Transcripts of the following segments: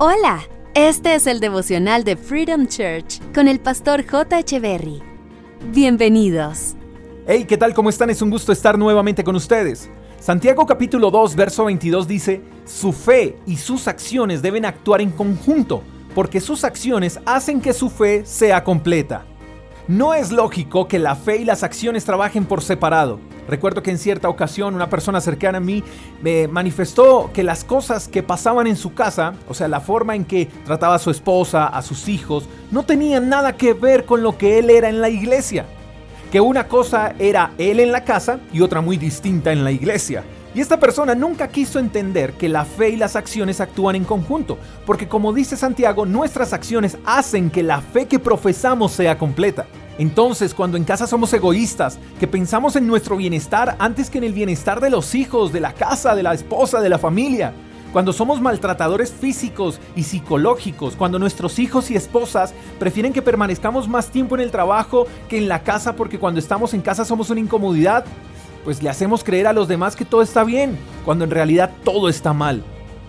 Hola, este es el devocional de Freedom Church con el pastor J. Echeverry. Bienvenidos. Hey, ¿qué tal? ¿Cómo están? Es un gusto estar nuevamente con ustedes. Santiago capítulo 2, verso 22 dice, Su fe y sus acciones deben actuar en conjunto, porque sus acciones hacen que su fe sea completa. No es lógico que la fe y las acciones trabajen por separado. Recuerdo que en cierta ocasión una persona cercana a mí me manifestó que las cosas que pasaban en su casa, o sea, la forma en que trataba a su esposa, a sus hijos, no tenían nada que ver con lo que él era en la iglesia. Que una cosa era él en la casa y otra muy distinta en la iglesia. Y esta persona nunca quiso entender que la fe y las acciones actúan en conjunto, porque como dice Santiago, nuestras acciones hacen que la fe que profesamos sea completa. Entonces, cuando en casa somos egoístas, que pensamos en nuestro bienestar antes que en el bienestar de los hijos, de la casa, de la esposa, de la familia, cuando somos maltratadores físicos y psicológicos, cuando nuestros hijos y esposas prefieren que permanezcamos más tiempo en el trabajo que en la casa porque cuando estamos en casa somos una incomodidad, pues le hacemos creer a los demás que todo está bien, cuando en realidad todo está mal.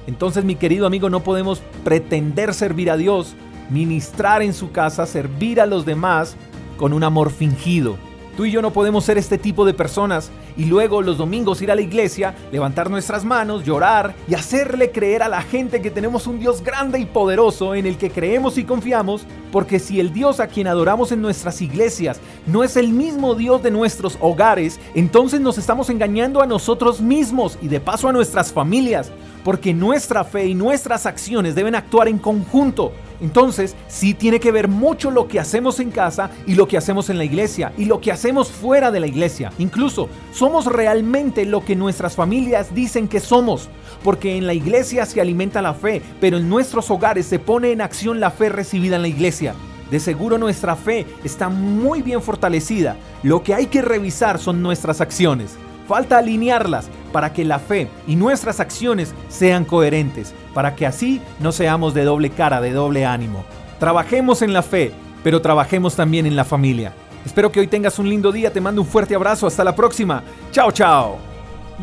Entonces, mi querido amigo, no podemos pretender servir a Dios, ministrar en su casa, servir a los demás con un amor fingido. Tú y yo no podemos ser este tipo de personas y luego los domingos ir a la iglesia, levantar nuestras manos, llorar y hacerle creer a la gente que tenemos un Dios grande y poderoso en el que creemos y confiamos, porque si el Dios a quien adoramos en nuestras iglesias no es el mismo Dios de nuestros hogares, entonces nos estamos engañando a nosotros mismos y de paso a nuestras familias, porque nuestra fe y nuestras acciones deben actuar en conjunto. Entonces, sí tiene que ver mucho lo que hacemos en casa y lo que hacemos en la iglesia y lo que hacemos fuera de la iglesia. Incluso, somos realmente lo que nuestras familias dicen que somos, porque en la iglesia se alimenta la fe, pero en nuestros hogares se pone en acción la fe recibida en la iglesia. De seguro nuestra fe está muy bien fortalecida. Lo que hay que revisar son nuestras acciones. Falta alinearlas para que la fe y nuestras acciones sean coherentes, para que así no seamos de doble cara, de doble ánimo. Trabajemos en la fe, pero trabajemos también en la familia. Espero que hoy tengas un lindo día, te mando un fuerte abrazo, hasta la próxima. Chao, chao.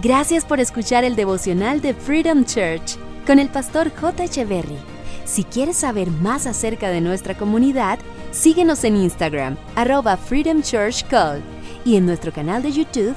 Gracias por escuchar el devocional de Freedom Church con el pastor J. Echeverry. Si quieres saber más acerca de nuestra comunidad, síguenos en Instagram, arroba Freedom Church Call, y en nuestro canal de YouTube,